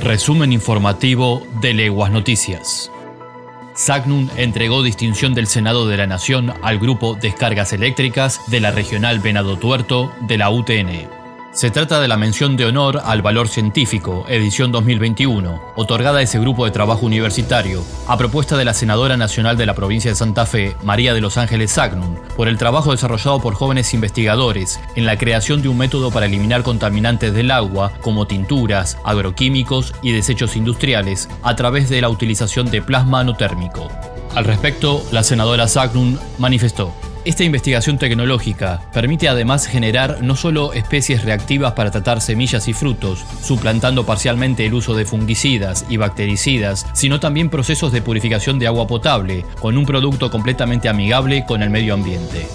Resumen informativo de Leguas Noticias. Sagnum entregó distinción del Senado de la Nación al grupo Descargas Eléctricas de la Regional Venado Tuerto de la UTN. Se trata de la mención de honor al valor científico, edición 2021, otorgada a ese grupo de trabajo universitario, a propuesta de la senadora nacional de la provincia de Santa Fe, María de los Ángeles Sagnum, por el trabajo desarrollado por jóvenes investigadores en la creación de un método para eliminar contaminantes del agua, como tinturas, agroquímicos y desechos industriales, a través de la utilización de plasma anotérmico. Al respecto, la senadora Sagnum manifestó. Esta investigación tecnológica permite además generar no solo especies reactivas para tratar semillas y frutos, suplantando parcialmente el uso de fungicidas y bactericidas, sino también procesos de purificación de agua potable, con un producto completamente amigable con el medio ambiente.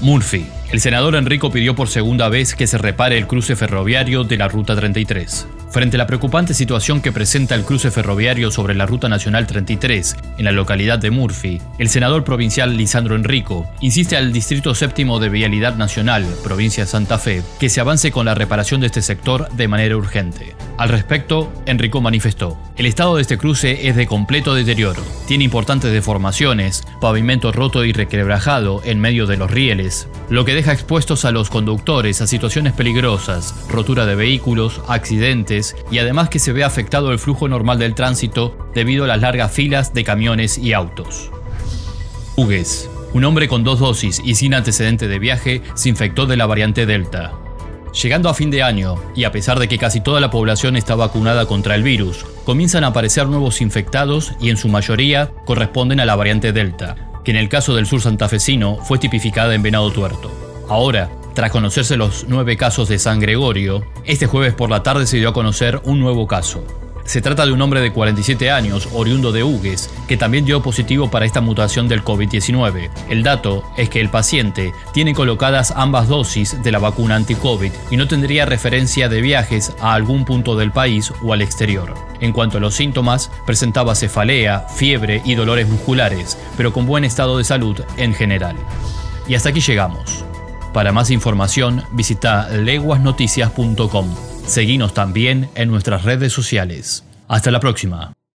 Murphy. El senador Enrico pidió por segunda vez que se repare el cruce ferroviario de la Ruta 33. Frente a la preocupante situación que presenta el cruce ferroviario sobre la Ruta Nacional 33 en la localidad de Murphy, el senador provincial Lisandro Enrico insiste al Distrito Séptimo de Vialidad Nacional, provincia Santa Fe, que se avance con la reparación de este sector de manera urgente. Al respecto, Enrico manifestó, el estado de este cruce es de completo deterioro. Tiene importantes deformaciones, pavimento roto y requebrajado en medio de los rieles, lo que deja expuestos a los conductores a situaciones peligrosas, rotura de vehículos, accidentes y además que se ve afectado el flujo normal del tránsito debido a las largas filas de camiones y autos. Hugues. Un hombre con dos dosis y sin antecedente de viaje se infectó de la variante Delta. Llegando a fin de año, y a pesar de que casi toda la población está vacunada contra el virus, comienzan a aparecer nuevos infectados y en su mayoría corresponden a la variante Delta, que en el caso del sur santafesino fue tipificada en Venado Tuerto. Ahora, tras conocerse los nueve casos de San Gregorio, este jueves por la tarde se dio a conocer un nuevo caso. Se trata de un hombre de 47 años, oriundo de Hugues, que también dio positivo para esta mutación del COVID-19. El dato es que el paciente tiene colocadas ambas dosis de la vacuna anti-COVID y no tendría referencia de viajes a algún punto del país o al exterior. En cuanto a los síntomas, presentaba cefalea, fiebre y dolores musculares, pero con buen estado de salud en general. Y hasta aquí llegamos. Para más información, visita leguasnoticias.com. Seguinos también en nuestras redes sociales. Hasta la próxima.